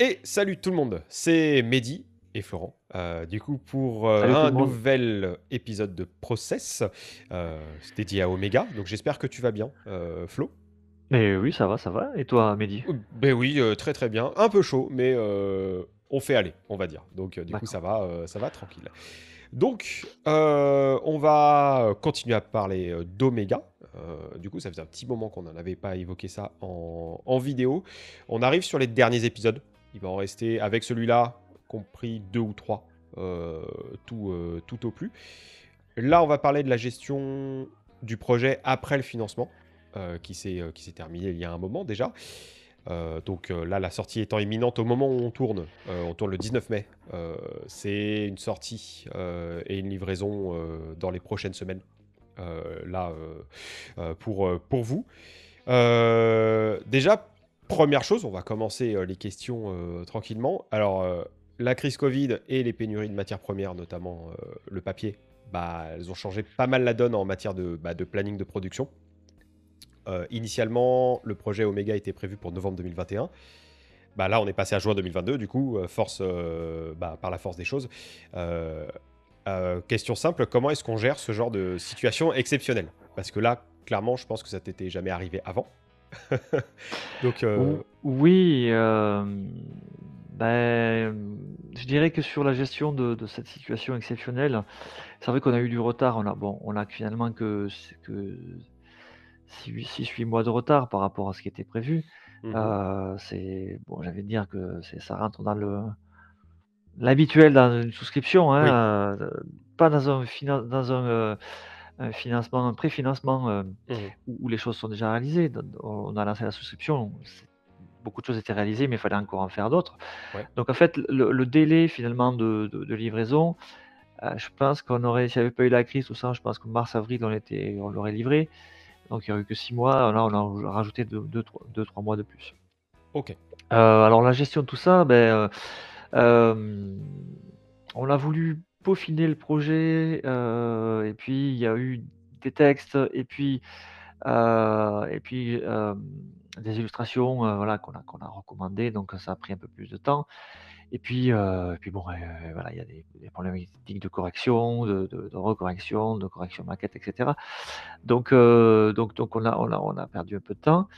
Et salut tout le monde, c'est Mehdi et Florent. Euh, du coup, pour euh, un nouvel épisode de Process, euh, dédié à Omega. Donc j'espère que tu vas bien, euh, Flo. Mais oui, ça va, ça va. Et toi, Mehdi? Ben oui, très très bien. Un peu chaud, mais on fait aller, on va dire. Donc du coup, ça va, ça va tranquille. Donc, on va continuer à parler d'Omega. Euh, du coup, ça faisait un petit moment qu'on n'en avait pas évoqué ça en, en vidéo. On arrive sur les derniers épisodes. Il va en rester, avec celui-là, compris deux ou trois, euh, tout, euh, tout au plus. Là, on va parler de la gestion du projet après le financement, euh, qui s'est terminé il y a un moment déjà. Donc là, la sortie étant imminente au moment où on tourne, on tourne le 19 mai, c'est une sortie et une livraison dans les prochaines semaines, là, pour, pour vous. Déjà, première chose, on va commencer euh, les questions euh, tranquillement. Alors, euh, la crise Covid et les pénuries de matières premières, notamment le papier, bah, elles ont changé pas mal la donne en matière de, bah, planning de production. Initialement, le projet Omega était prévu pour novembre 2021. Bah, là, on est passé à juin 2022, du coup, bah, par la force des choses. Question simple, comment est-ce qu'on gère ce genre de situation exceptionnelle? Parce que là, clairement, je pense que ça t'était jamais arrivé avant. Donc, euh, Ou- Oui, euh, ben, je dirais que sur la gestion de, de cette situation exceptionnelle, c'est vrai qu'on a eu du retard. On a, bon, on a finalement que, que 6-8 mois de retard par rapport à ce qui était prévu. mhm, Euh, c'est, bon, j'avais de dire que c'est, ça rentre dans le, l'habituel dans une souscription, oui, hein, euh, pas dans un, dans un, un financement, un préfinancement euh, mhm, où, où les choses sont déjà réalisées. On a lancé la souscription, beaucoup de choses étaient réalisées, mais il fallait encore en faire d'autres. ouais, Donc en fait, le, le délai finalement de, de- de livraison, euh, je pense qu'on aurait, s'il n'y avait pas eu la crise, tout ça, je pense que mars-avril, on, était, on l'aurait livré. Donc il n'y aurait eu que six mois. Là, on a rajouté deux, deux, trois, deux, trois mois de plus. ok, Euh, alors la gestion de tout ça, ben, euh, euh, on a voulu peaufiner le projet, euh, et puis il y a eu des textes, et puis, euh, et puis euh, des illustrations, voilà, qu'on a, qu'on a recommandées, donc ça a pris un peu plus de temps. Et puis, et puis bon, voilà, il y a des, des problématiques de correction, de, de, de recorrection, de correction maquette, etc. Donc, donc, donc on a, on a, on a perdu un peu de temps.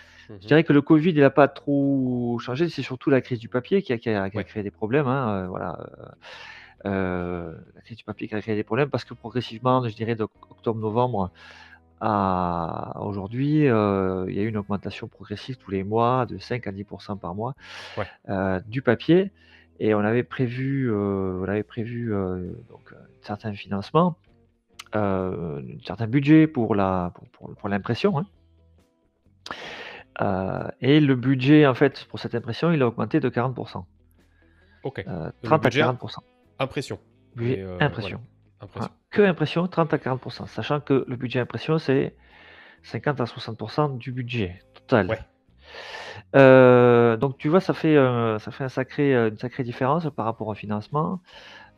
Je mhm, dirais que le Covid, il n'a pas trop changé. C'est surtout la crise du papier qui a, qui a- qui a ouais, créé des problèmes. hein, voilà, euh, la crise du papier qui a créé des problèmes parce que progressivement, je dirais d'octobre-novembre à aujourd'hui, euh, il y a eu une augmentation progressive tous les mois de 5 à 10% par mois ouais, euh, du papier. Et on avait prévu, euh, on avait prévu donc, certains financements, euh, un certain budget pour la, pour, pour- pour l'impression. hein. Euh, et le budget, en fait, pour cette impression, il a augmenté de 40%. ok. Euh, Le 30 à budget 40%. Impression, euh, voilà, impression. Que impression, 30 à 40%. Sachant que le budget impression, c'est 50 à 60% du budget total. Ouais, Euh, donc tu vois, ça fait, euh, ça fait un sacré, une sacrée différence par rapport au financement.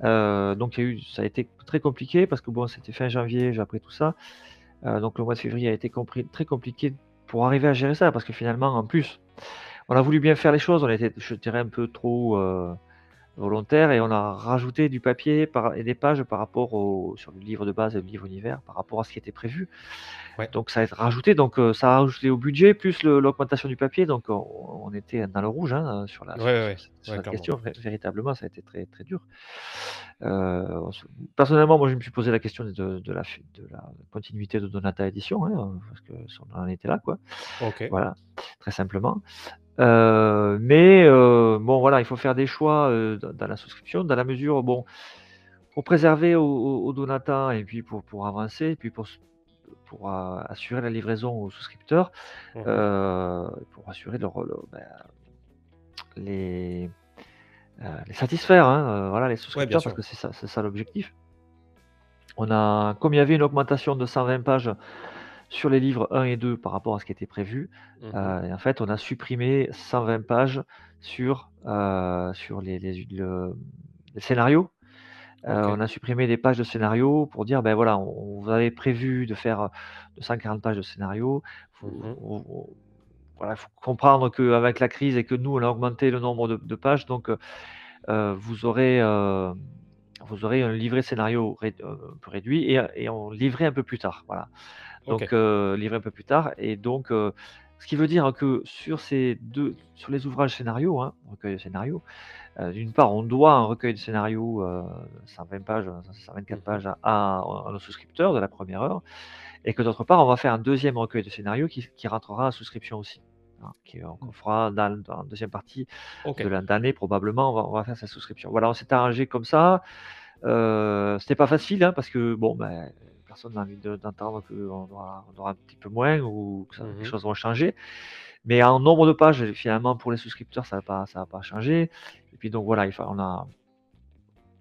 Euh, donc il y a eu, ça a été très compliqué parce que bon, c'était fin janvier, j'ai appris tout ça. Donc le mois de février a été compris, très compliqué pour arriver à gérer ça parce que finalement, en plus, on a voulu bien faire les choses, on était, je dirais, un peu trop volontaire et on a rajouté du papier par, et des pages par rapport au, sur le livre de base et le livre univers par rapport à ce qui était prévu. ouais, Donc ça a été rajouté, donc euh, ça a rajouté au budget plus l'augmentation du papier, donc on, on était dans le rouge hein, sur la ouais, sur, ouais, sur question. Vé- Véritablement, ça a été très très dur. Euh, personnellement, moi je me suis posé la question de, de la, de la continuité de Donata Edition, hein, parce que on en était là, quoi. Voilà, très simplement. Euh, mais euh, bon, voilà, il faut faire des choix euh, dans, la souscription, dans la mesure, bon, pour préserver au, au- et puis pour, pour avancer, et puis pour, pour assurer la livraison aux souscripteurs, euh, pour assurer leur, leur- ben, les, les satisfaire, hein, voilà, les ouais, souscripteurs, parce que c'est ça, c'est ça l'objectif. On a, comme il y avait une augmentation de 120 pages sur les livres 1 et 2 par rapport à ce qui était prévu, Mhm, euh, et en fait, on a supprimé 120 pages sur, euh, sur les, les- le- les scénarios. Euh, on a supprimé des pages de scénario pour dire, ben voilà, on, on vous avait prévu de faire euh, 240 pages de scénario. Mhm, vous- voilà, faut comprendre qu'avec la crise et que nous, on a augmenté le nombre de, pages, donc vous aurez vous aurez un livret scénario un peu réduit et, et on livrait un peu plus tard. Voilà. Donc livré un peu plus tard. Et donc ce qui veut dire que sur ces deux, sur les ouvrages scénarios, hein, recueil de scénarios, d'une part, on doit un recueil de scénarios, 120 pages, 124 mmh pages à, nos souscripteurs de la première heure, et que d'autre part, on va faire un deuxième recueil de scénarios qui, qui rentrera à souscription aussi. Hein, qu'on mmh. fera dans, la deuxième partie de l'année, probablement, on va, on va, faire sa souscription. Voilà, on s'est arrangé comme ça. Euh, C'était pas facile, hein, parce que, bon, ben, personne n'a envie d'entendre qu'on aura, on aura un petit peu moins ou que les mmh choses vont changer. Mais en nombre de pages, finalement, pour les souscripteurs, ça n'a pas, ça pas changé. Et puis, donc voilà, il on, a,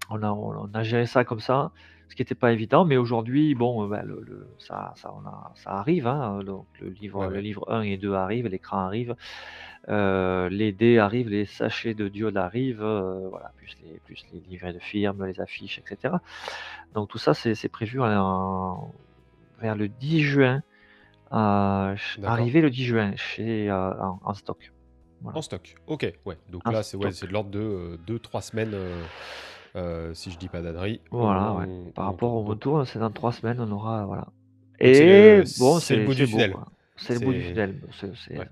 on, a, on a géré ça comme ça ce qui n'était pas évident, mais aujourd'hui, bon, ben, le, ça, ça, on a, ça arrive. Hein, donc le livre, le livre 1 et 2 arrivent, l'écran arrive, euh, les dés arrivent, les sachets de diode arrivent, euh, voilà, plus les, plus les livrets de firme, les affiches, etc. Donc tout ça, c'est prévu vers le 10 juin, euh, arrivé le 10 juin chez, en, stock. En stock, ok, ouais. Donc là, c'est ouais, de l'ordre de 2-3 semaines. Euh, si je dis pas d'adri. Voilà, ouais. Par rapport au retour, c'est dans trois semaines, on aura. Voilà. Et bon, c'est le bout du tunnel. C'est le bout du tunnel. C'est, ouais.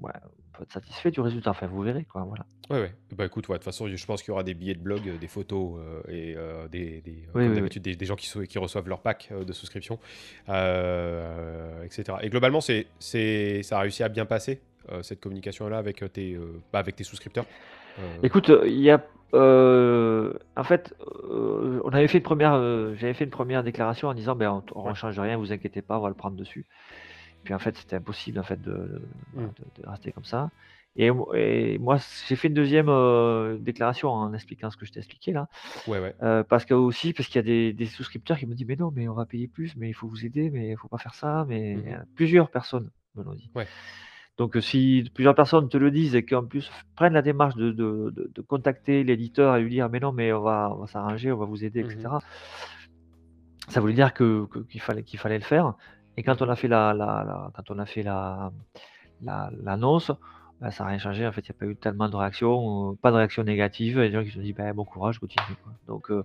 ouais. on peut être satisfait du résultat. Enfin, vous verrez, quoi. Voilà. Ouais, ouais. Bah écoute, ouais, de toute façon, je pense qu'il y aura des billets de blog, euh, des photos euh, et des, des comme d'habitude, des, des, gens qui, qui, reçoivent leur pack de souscription, etc. Et globalement, c'est, c'est, ça a réussi à bien passer cette communication-là avec tes, bah, avec tes souscripteurs? Écoute, il y a euh, en fait, euh, on avait fait une première, euh, j'avais fait une première déclaration en disant: «Ben, on ne change rien, vous inquiétez pas, on va le prendre dessus». Puis en fait, c'était impossible en fait de mmh. rester comme ça et moi, j'ai fait une deuxième déclaration en expliquant ce que je t'ai expliqué là, Ouais, ouais. parce que aussi parce qu'il y a des souscripteurs qui me disent: «Mais non, mais on va payer plus, mais il faut vous aider, mais il faut pas faire ça», mais mmh plusieurs personnes me l'ont dit. Ouais. Donc, si plusieurs personnes te le disent et qu'en plus prennent la démarche de, contacter l'éditeur et lui dire mais non, mais on va, s'arranger, on va vous aider, etc. Mmh ça voulait dire que, qu'il fallait, qu'il fallait le faire. Et quand on a fait la, quand on a fait la, l'annonce, bah, ça n'a rien changé. En fait, il n'y a pas eu tellement de réactions, pas de réactions négatives. Et des gens qui se sont dit ben, bon courage, continue. Donc, euh,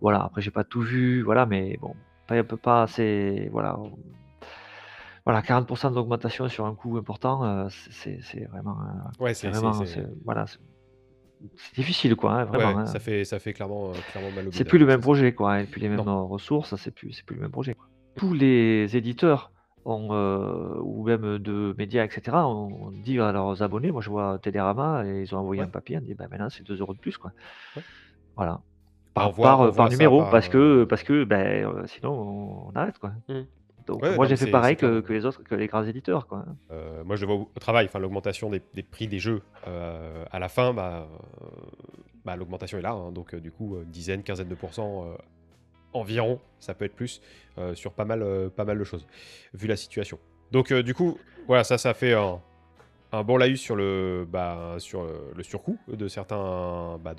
voilà. Après, j'ai pas tout vu, voilà, mais bon, pas, pas, c'est voilà. Voilà, 40% d'augmentation sur un coût important, euh, c'est vraiment, euh, Ouais, c'est vraiment, voilà, c'est difficile quoi, hein, vraiment, hein. ça fait ça fait clairement, euh, clairement mal au C'est plus le même projet quoi, et puis les mêmes ressources, c'est plus plus le même projet Tous les éditeurs ont, ou même de médias etc., ont dit à leurs abonnés moi je vois Télérama et ils ont envoyé un papier, on dit: «Bah, maintenant c'est 2 euros de plus quoi». Voilà. Par par, numéro parce que parce que, ben, sinon on arrête quoi. Moi, j'ai fait pareil que, les autres, que les grands éditeurs. Quoi. Euh, moi, je le vois au travail, enfin, l'augmentation des, prix des jeux euh, à la fin, bah, euh, bah l'augmentation est là. Hein. donc, du coup, dizaine, quinzaine de pourcents environ, ça peut être plus, sur pas mal, pas mal de choses, vu la situation. Donc, du coup, voilà, ça, ça fait un, un bon laïus sur le, bah, sur le surcoût de certains, bah,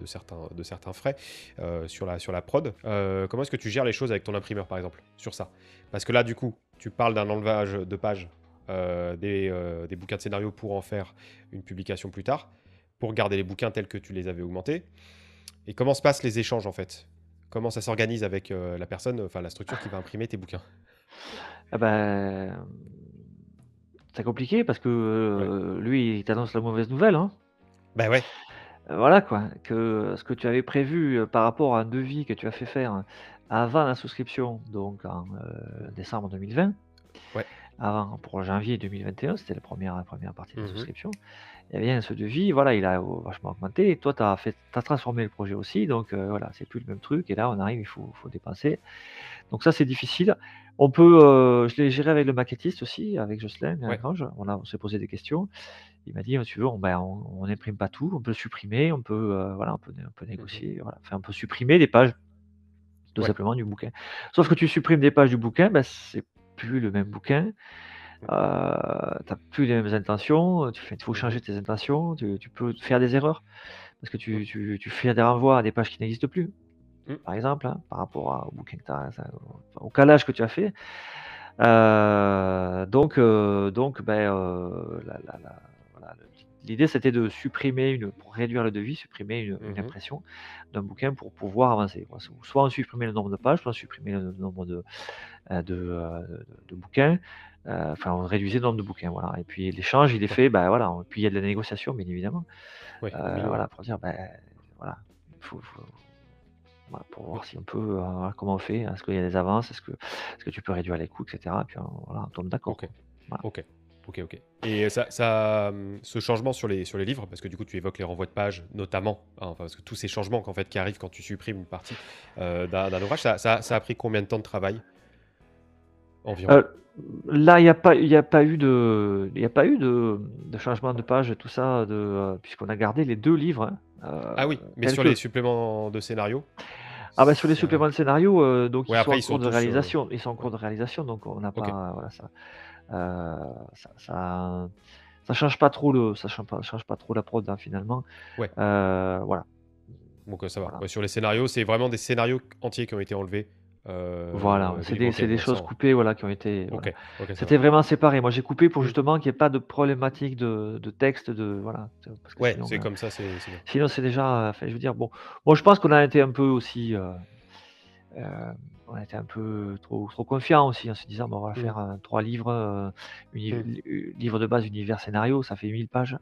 frais euh, sur, la, prod. Euh, comment est-ce que tu gères les choses avec ton imprimeur, par exemple, sur ça? Parce que là, du coup, tu parles d'un enlevage de pages euh, des, bouquins de scénario pour en faire une publication plus tard, pour garder les bouquins tels que tu les avais augmentés. Et comment se passent les échanges, en fait? Comment ça s'organise avec la personne, enfin la structure qui va imprimer tes bouquins? Ah ben, c'est compliqué parce que, lui, il t'annonce la mauvaise nouvelle, hein. Bah, ouais. voilà quoi, que ce que tu avais prévu, par rapport à un devis que tu as fait faire avant la souscription, donc en, décembre 2020 Ouais. avant pour janvier 2021, c'était la première première partie de la mmh souscription et bien ce devis, voilà, il a vachement augmenté et toi tu as tu transformé le projet aussi donc, voilà, c'est plus le même truc et là on arrive, il faut faut dépenser. Donc ça, c'est difficile. On peut, euh, je l'ai géré avec le maquettiste aussi, avec Jocelyn On, a, s'est posé des questions. Il m'a dit, tu veux, on ben, n'imprime pas tout, on peut le supprimer, on peut, euh, voilà, on peut, mmh négocier, voilà. Enfin, on peut supprimer des pages, tout simplement, du bouquin. Sauf que tu supprimes des pages du bouquin, ben, c'est plus le même bouquin. Euh, tu n'as plus les mêmes intentions, tu fais, il faut changer tes intentions, tu, peux faire des erreurs parce que tu, tu fais des renvois à des pages qui n'existent plus. Mmh. par exemple, hein, par rapport au bouquin que tu as, au calage que tu as fait. Euh, donc, euh, donc, ben, euh, voilà, l'idée c'était de supprimer une, pour réduire le devis, supprimer une, une Mhm. impression d'un bouquin pour pouvoir avancer. Soit on supprimait le nombre de pages, soit on supprimait le nombre de, de, de- de bouquins. Euh, Enfin, on réduisait le nombre de bouquins, voilà. Et puis l'échange, il est fait, ben voilà. Puis il y a de la négociation, bien évidemment. Euh, voilà, pour dire, ben voilà, faut, faut- voilà, pour voir si on peut, euh, comment on fait, est-ce qu'il y a des avances, est-ce que, tu peux réduire les coûts, etc. Et puis voilà, on tombe d'accord. Ok. Voilà. Ok. Ok, ok. Et ça, ça, hum, ce changement sur les, sur les livres, parce que du coup tu évoques les renvois de pages, notamment, hein, enfin, parce que tous ces changements qu'en fait, qui arrivent quand tu supprimes une partie euh, d'un ouvrage, ça, ça, ça a pris combien de temps de travail? Environ Euh, là, il n'y a pas, il y a pas eu de, il y a pas eu de, de changement de page, tout ça, de, puisqu'on a gardé les deux livres. hein, Ah oui, mais sur que. les suppléments de scénario, Ah bah sur les suppléments de scénario, euh, donc Ouais, ils sont après en ils sont cours de euh, réalisation, ils sont en cours de réalisation, donc on n'a pas, voilà, ça, euh, ça, ça, ça change pas trop le, ça change pas, change pas trop la prod hein, finalement. Ouais. Euh, voilà, Donc euh, ça va. voilà. Ouais, sur les scénarios, c'est vraiment des scénarios entiers qui ont été enlevés. Euh, Voilà, des c'est des, c'est des choses coupées, voilà, qui ont été, Ok, voilà. ok, ça C'était va. vraiment séparé. Moi, j'ai coupé pour justement qu'il n'y ait pas de problématique de, de texte, de voilà, parce que Ouais, sinon, c'est euh, comme ça, c'est c'est bien. sinon c'est déjà, enfin, je veux dire, bon, moi je pense qu'on a été un peu aussi, euh, euh, on a été un peu trop, trop confiant aussi en se disant, bon, on va Mm. faire euh, trois livres, euh, uni- Mm. li- euh, livre de base, univers, scénario, ça fait 1000 pages,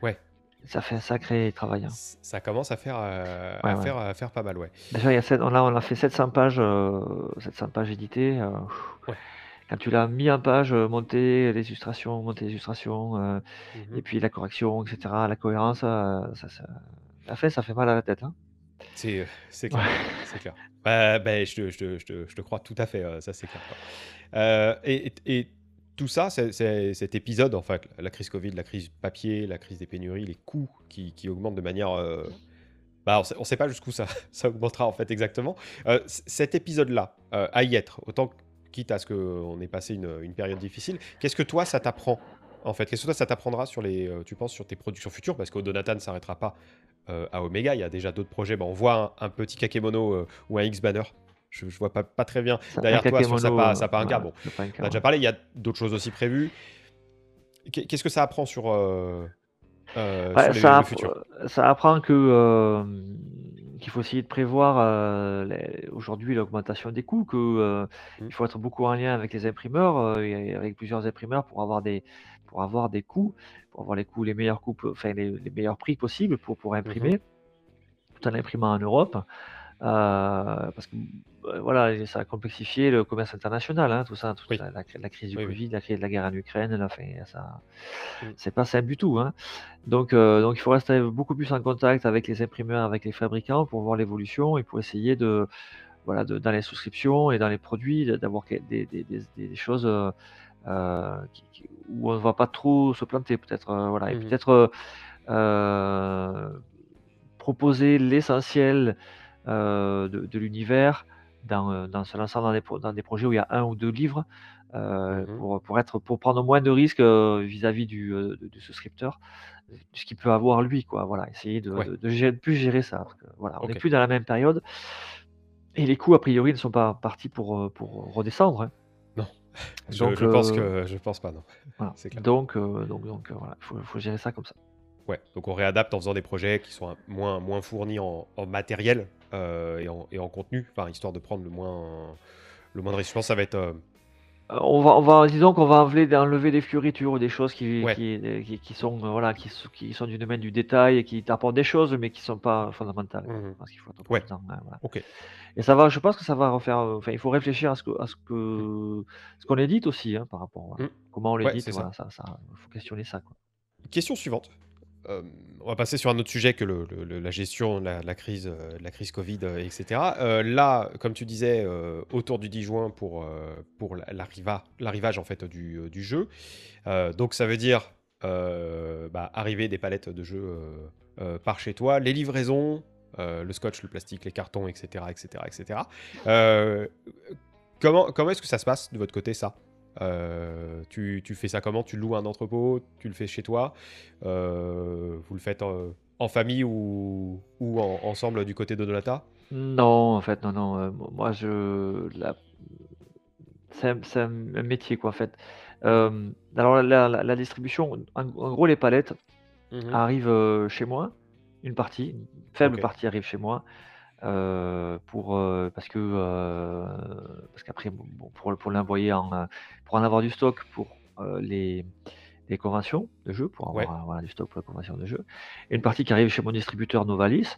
Ouais, ça fait un sacré travail. hein. ça commence à faire, euh, Ouais, à ouais. faire, à faire pas mal, ouais. Déjà, il y a sept- on a, on a fait 700 pages, euh, 700 pages éditées. euh, Ouais. quand tu l'as mis en page, euh, monter les illustrations, monter les illustrations, euh, Mhm. et puis la correction, etc., la cohérence, euh, ça, ça, la fin, ça fait mal à la tête. hein. C'est, euh, c'est clair, c'est clair. Bah, bah, je, te, je, te, je, te, je te crois tout à fait, euh, ça c'est clair. quoi. Euh, et, et- et tout ça, cet épisode, enfin, la crise Covid, la crise papier, la crise des pénuries, les coûts qui, augmentent de manière... euh, bah, on ne sait pas jusqu'où ça, augmentera en fait exactement. Euh, cet épisode-là, euh, à y être, autant quitte à ce qu'on ait passé une, période difficile, qu'est-ce que toi ça t'apprend en fait? Qu'est-ce que toi ça t'apprendra sur les, tu penses, sur tes productions futures? Parce qu'Odonatan ne s'arrêtera pas à Omega, il y a déjà d'autres projets. Bah, on voit un, un petit Kakemono ou un X-Banner. Je, je vois pas, pas très bien Ça- derrière toi sur un ouais, cas. Bon, on a déjà parlé, il y a d'autres choses aussi prévues. Qu'est- Qu'est-ce que ça apprend sur, euh, euh, Ouais, sur les- ça, le futur? euh, ça apprend que euh, qu'il faut essayer de prévoir aujourd'hui l'augmentation des coûts, que euh, Mm. il faut être beaucoup en lien avec les imprimeurs et avec plusieurs imprimeurs pour avoir des pour avoir des coûts, pour avoir les coûts les meilleurs coûts, enfin les, les meilleurs prix possibles pour pour Mhm. imprimer, tout en imprimant en Europe. Euh, parce que euh, voilà, ça a complexifié le commerce international, hein, tout ça, toute Oui, la, la- la crise du oui, oui. Covid, la crise de la guerre en Ukraine, la fin, ça, Mm. c'est pas simple du tout. hein. Donc, euh, donc il faut rester beaucoup plus en contact avec les imprimeurs, avec les fabricants pour voir l'évolution et pour essayer de, voilà, de, dans les souscriptions et dans les produits, d'avoir des, des, des, des- des choses euh, qui- qui- où on ne va pas trop se planter, peut-être. euh, voilà, et Mhm. peut-être proposer l'essentiel de, de l'univers dans, euh, dans se lançant dans des, dans des projets où il y a un ou deux livres euh, Mhm. pour, pour, être, pour prendre moins de risques euh, vis-à-vis du, euh, de- du souscripteur, de ce qu'il peut avoir lui. Quoi. Voilà, essayer de, Ouais, de, de gérer- de plus gérer ça. Parce que, voilà, on n'est plus dans la même période et les coûts, a priori, ne sont pas partis pour, euh, pour redescendre. hein. Non, je, Donc, je pense euh, que je pense pas, non. voilà. C'est clair. Donc, euh, donc, donc euh, voilà, il faut, faut gérer ça comme ça. Ouais, donc on réadapte en faisant des projets qui sont moins, moins fournis en, en matériel euh, et, en, et en contenu, enfin, histoire de prendre le moins, le moins de risques. Je pense que ça va être. euh, Euh, on va, on va, disons qu'on va enlever, enlever des fioritures ou des choses qui, ouais, qui, qui, qui sont, voilà, qui, qui sont du domaine du détail et qui t'apportent des choses, mais qui sont pas fondamentales. mhm, Parce qu'il faut ouais, prudent, hein, voilà. Et ça va, je pense que ça va refaire. Enfin, il faut réfléchir à ce que, à ce que, ce qu'on édite aussi, hein, par rapport, voilà. mm. Comment on Ouais, l'édite, voilà, ça. ça, ça, faut questionner ça, quoi. Question suivante. Euh, on va passer sur un autre sujet que la gestion, la, crise, euh, la crise Covid, euh, etc. Là, comme tu disais, autour du 10 juin pour, pour la- l'arriva- l'arrivage en fait du, jeu. Donc ça veut dire bah, arriver des palettes de jeux par chez toi, les livraisons, le scotch, le plastique, les cartons, etc., etc., etc. Comment comment est-ce que ça se passe de votre côté ça? Euh, tu, tu fais ça comment? Tu loues un entrepôt? Tu le fais chez toi? Euh, Vous le faites en, en famille ou, ou en- ensemble du côté de Donata Non, en fait, non, non. euh, mo- moi, je, la- c'est un métier quoi, en fait. Alors la la la distribution, en gros les palettes Mmh arrivent, chez moi, une partie, une faible partie arrive chez moi, heu, pour, heu, parce que, heu, parce qu'après bon pour pour l'envoyer en, heu, pour en avoir du stock pour, les les conventions de jeux, pour Ouais, avoir, heu, voilà du stock pour les conventions de jeux. Et une partie qui arrive chez mon distributeur Novalis.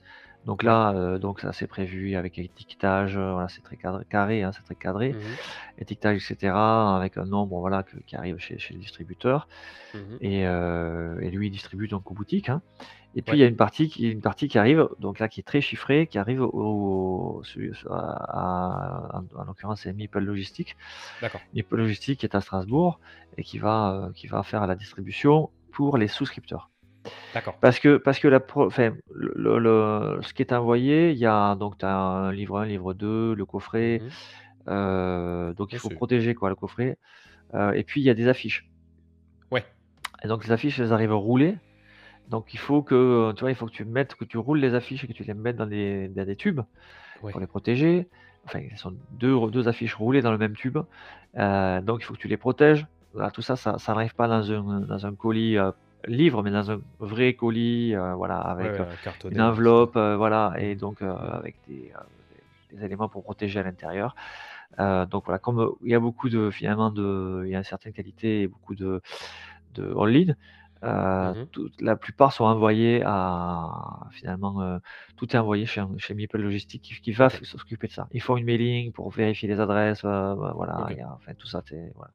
Donc là, heu, donc ça c'est prévu avec étiquetage, heu, voilà, c'est très cadré carré, hein, c'est très cadré. Mmh Étiquetage et cetera, avec un nombre, voilà, que qui arrive chez chez le distributeur Mmh et heu et lui il distribue donc aux boutiques, hein. Et puis il y a une partie qui une partie qui arrive, donc là qui est très chiffrée, qui arrive au à à en l'occurrence c'est Meeple Logistique. Meeple Logistique qui est à Strasbourg et qui va, heu, qui va faire la distribution pour les souscripteurs. D'accord. Parce que parce que la pro enfin le ce qui est envoyé, il y a donc tu as un livre 1, livre 2, le coffret, Mmh heu, donc il faut protéger quoi le coffret, heu et puis il y a des affiches ouais. et donc les affiches elles arrivent roulées Donc il faut que, tu vois, il faut que tu mettes que tu roules les affiches et que tu les mettes dans des dans des tubes pour les protéger. Enfin, elles sont deux deux affiches roulées dans le même tube, heu, donc il faut que tu les protèges. Voilà, tout ça, ça ça n'arrive pas dans un dans un colis, livre, mais dans un vrai colis, heu, voilà, avec, ouais, un une enveloppe, heu, voilà et donc, avec des, éléments pour protéger à l'intérieur. Donc voilà, comme, il y a beaucoup de finalement de il y a une certaine qualité et beaucoup de de en ligne, heu, Mmh toute la plupart sont envoyés à finalement, tout est envoyé chez chez Meeple Logistique qui qui va s'occuper de ça. Ils font une mailing pour vérifier les adresses, voilà, enfin tout ça, c'est voilà.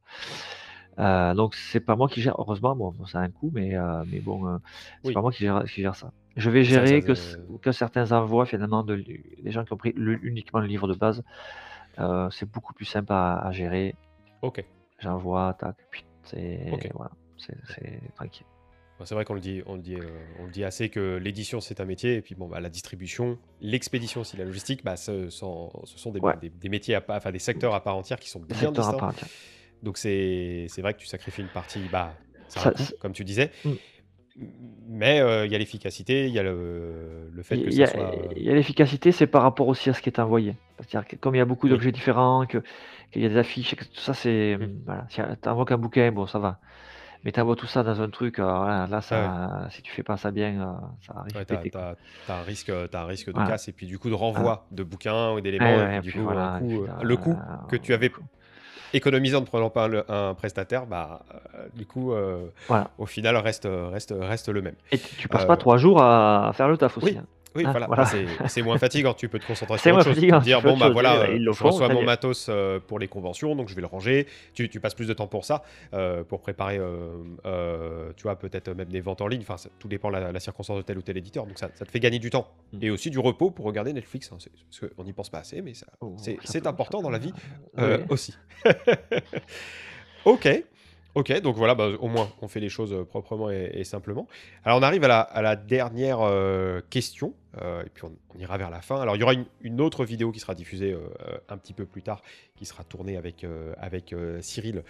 Heu, donc c'est pas moi qui gère heureusement, bon, ça a un coût, mais heu, mais bon, heu, c'est pas moi qui gère qui gère ça. Je vais Ça ça gérer que que certains envois finalement de les gens qui ont pris le uniquement le livre de base, c'est beaucoup plus simple à à gérer. OK. J'envoie, tac, puis c'est OK. voilà, tranquille. Bah, c'est vrai qu'on le dit on le dit, on le dit assez que l'édition, c'est un métier et puis bon, bah, la distribution, l'expédition aussi, la logistique, bah, ce sont ce sont des Ouais, des des métiers à enfin des secteurs à part entière qui sont bien distincts. Donc c'est vrai que tu sacrifies une partie, bah, ça coût, comme tu disais, mmh, m mais heu, il y a l'efficacité, il y a le le fait que y ça soit, il y a l'efficacité, c'est par rapport aussi à ce qui est envoyé. C'est-à-dire que comme il y a beaucoup oui. d'objets différents, qu'il y a des affiches que tout ça c'est, Mmh. mmh, voilà, si tu envoies qu'un bouquin, bon ça va. Mais tu envoies tout ça dans un truc, alors là ouais. ça si tu fais pas ça bien, ça arrive Ouais, tu péter quoi. as un risque, tu un risque de Voilà, casse et puis du coup de renvoi de bouquins ou d'éléments ouais et du coup voilà le coût que tu avais économisé en ne prenant pas un prestataire, bah, heu, du coup, voilà. au final reste, reste reste le même. Et tu passes pas Heu 3 jours à à faire le taf aussi, Oui, hein. Oui, Hein, voilà, voilà. c'est moins fatigant, tu peux te concentrer sur autre chose. Fatigant, dire: «Bon, bah, chose. Voilà, heu, ils le je reçois mon matos, heu, pour les conventions, donc je vais le ranger». Tu tu passes plus de temps pour ça, heu, pour préparer, heu, tu vois, peut-être même des ventes en ligne, enfin, ça tout dépend la la circonstance de tel ou tel éditeur, donc ça ça te fait gagner du temps Mmh. et aussi du repos pour regarder Netflix, hein, parce qu'on n'y pense pas assez, mais Oh, c'est important dans la vie, oui. aussi. OK, OK, donc voilà, bah, au moins on fait les choses, heu, proprement et simplement. Alors on arrive à la dernière, heu, question, heu, et puis on ira vers la fin. Alors il y aura une autre vidéo qui sera diffusée, un petit peu plus tard, qui sera tournée avec, avec, Cyril,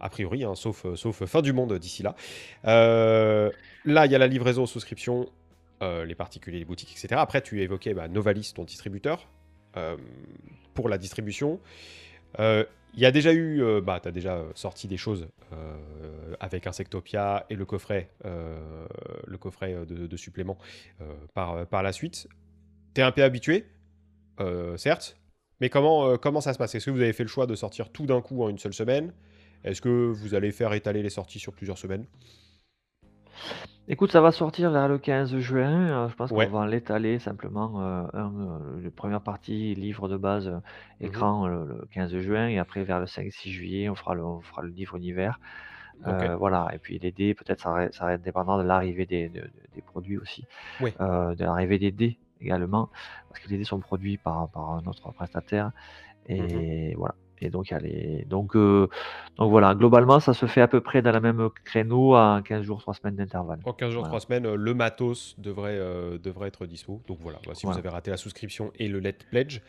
a priori, hein, sauf, fin du monde d'ici là. Là, il y a la livraison, souscription, heu, les particuliers, les boutiques et cetera. Après tu évoquais, bah, Novalis, ton distributeur, pour la distribution. Il y a déjà eu, heu, bah, tu as déjà, heu, sorti des choses, heu, avec Insectopia et le coffret, le coffret, de heu, par, par la suite. Tu es un peu habitué, certes, mais comment, comment ça se passe? Est-ce que vous avez fait le choix de sortir tout d'un coup en une seule semaine? Est-ce que vous allez faire étaler les sorties sur plusieurs semaines? Écoute, ça va sortir vers le 15 juin, heu, je pense qu'on Ouais. va l'étaler simplement, heu, un, heu, le première partie livre de base, heu, Mmh écran, le 15 juin et après vers le 5-6 juillet, on fera le on fera le livre d'hiver. OK. Heu, voilà et puis les dés peut-être ça va ça va être dépendant de l'arrivée des de de des produits aussi, heu, de l'arrivée des dés également, parce que les dés sont produits par par un autre prestataire Mmh et voilà et donc a donc heu, donc voilà, globalement ça se fait à peu près dans la même créneau à 15 jours, 3 semaines d'intervalle. En 15 jours, Voilà, 3 semaines, heu, le matos devrait, heu, devrait être dispo. Donc voilà, bah, si vous avez raté la souscription et le Let Pledge,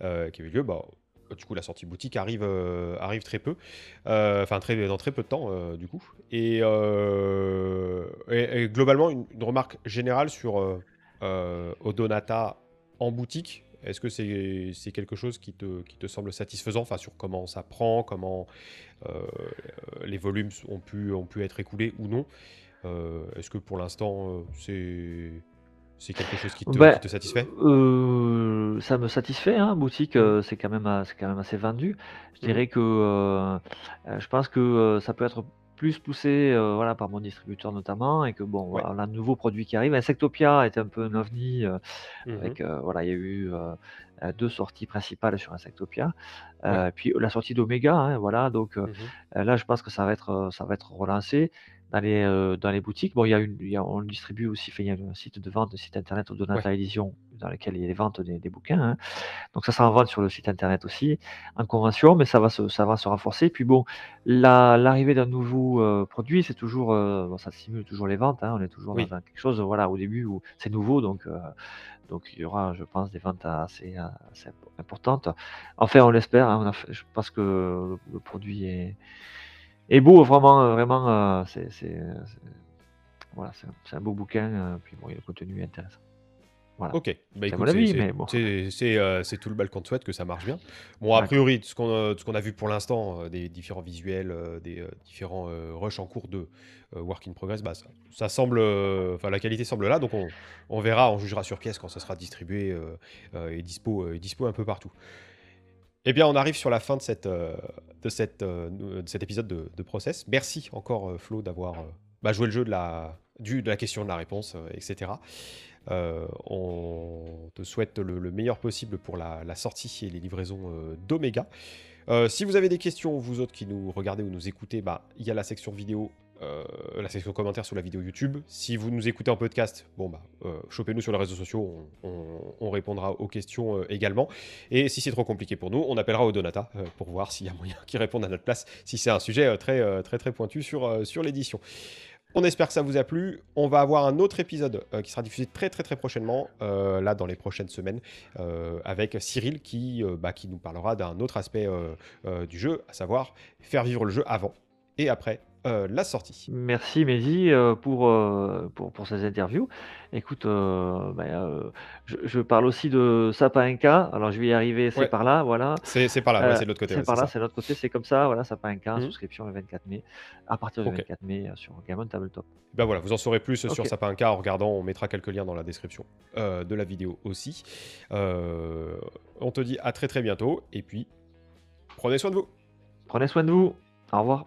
qui avait lieu, bah, du coup, la sortie boutique arrive, arrive très peu. Enfin très dans très peu de temps, du coup. Et heu et et globalement, une une remarque générale sur, Odonata en boutique, Est-ce que c'est c'est quelque chose qui te, qui te semble satisfaisant, enfin sur comment ça prend, comment euh, les volumes ont pu, ont pu être écoulés ou non euh, Est-ce que pour l'instant euh, c'est c'est quelque chose qui te, Ben, qui te satisfait? ça me satisfait, hein, boutique, heu, c'est quand même quand même assez vendu. Je Mmh dirais que, je pense que, ça peut être plus poussé, heu, voilà, par mon distributeur notamment et que bon, Ouais. voilà, on a de nouveaux produits qui arrivent. Insectopia est un peu un ovni, heu, Mmh avec, heu, voilà, il y a eu, 2 sorties principales sur Insectopia. Ouais. Puis la sortie d'Omega, hein, voilà, donc Mmh là, je pense que ça va être, ça va être relancé dans les, heu, dans les boutiques. Bon, il y a une il y a on le distribue aussi, il y a un site de vente, un site internet Ouais. Odonata Édition, dans lequel il y a les ventes des des bouquins, hein. Donc ça sera en vente sur le site internet aussi, en convention, mais ça va se ça va se renforcer. Puis bon, la l'arrivée d'un nouveau, heu, produit, c'est toujours, bon, ça stimule toujours les ventes, hein. On est toujours dans Oui. un quelque chose, voilà, au début où c'est nouveau, donc donc il y aura, je pense, des ventes assez, importantes. Enfin, on l'espère, hein, je pense que le le produit est est beau, vraiment, heu, vraiment, heu, c'est voilà, c'est un un beau bouquin, heu, puis bon, et le contenu est intéressant. Voilà, OK. Bah, c'est bon, c'est tout le mal qu'on te souhaite, que ça marche bien. Bon, a priori, de ce qu'on, a vu pour l'instant, des différents visuels, des, différents, rushs en cours de, work in progress, bah, ça ça semble, la qualité semble là, donc on on verra, on jugera sur pièce quand ça sera distribué, et dispo, et dispo un peu partout. Eh bien, on arrive sur la fin de cette, heu, de cette, heu, de cet épisode de de Process. Merci encore, Flo, d'avoir, bah, joué le jeu de la du de la question, de la réponse, heu, et cetera. Heu, on te souhaite le le meilleur possible pour la sortie et les livraisons, d'Omega. Si vous avez des questions, vous autres qui nous regardez ou nous écoutez, bah, il y a la section vidéo, heu, la section commentaires sous la vidéo YouTube. Si vous nous écoutez en podcast, bon, bah, heu, chopez-nous sur les réseaux sociaux, on on on répondra aux questions, heu, également. Et si c'est trop compliqué pour nous, on appellera Odonata, heu, pour voir s'il y a moyen qu'ils répondent à notre place, si c'est un sujet, très, très, très pointu sur, sur l'édition. On espère que ça vous a plu. On va avoir un autre épisode euh, qui sera diffusé très très très prochainement, euh, là dans les prochaines semaines, euh, avec Cyril qui, euh, bah, qui nous parlera d'un autre aspect euh, euh, du jeu, à savoir faire vivre le jeu avant et après euh, la sortie. Merci Mehdi, heu, pour, heu, pour pour ces interviews. Écoute, bah, heu, je je parle aussi de Sapin Inca. Alors je vais y arriver, c'est Ouais, par là, voilà. c'est par là, ouais, c'est de l'autre côté, c'est ouais, par là, c'est de l'autre côté, c'est comme ça, voilà, Sapin Inca, Mhm. souscription le 24 mai, à partir du Ok. 24 mai, sur Gammon Tabletop. Ben voilà, vous en saurez plus sur OK, Sapin K en regardant, on mettra quelques liens dans la description euh, de la vidéo aussi. Euh, on te dit à très très bientôt, et puis prenez soin de vous. prenez soin de vous. Au revoir.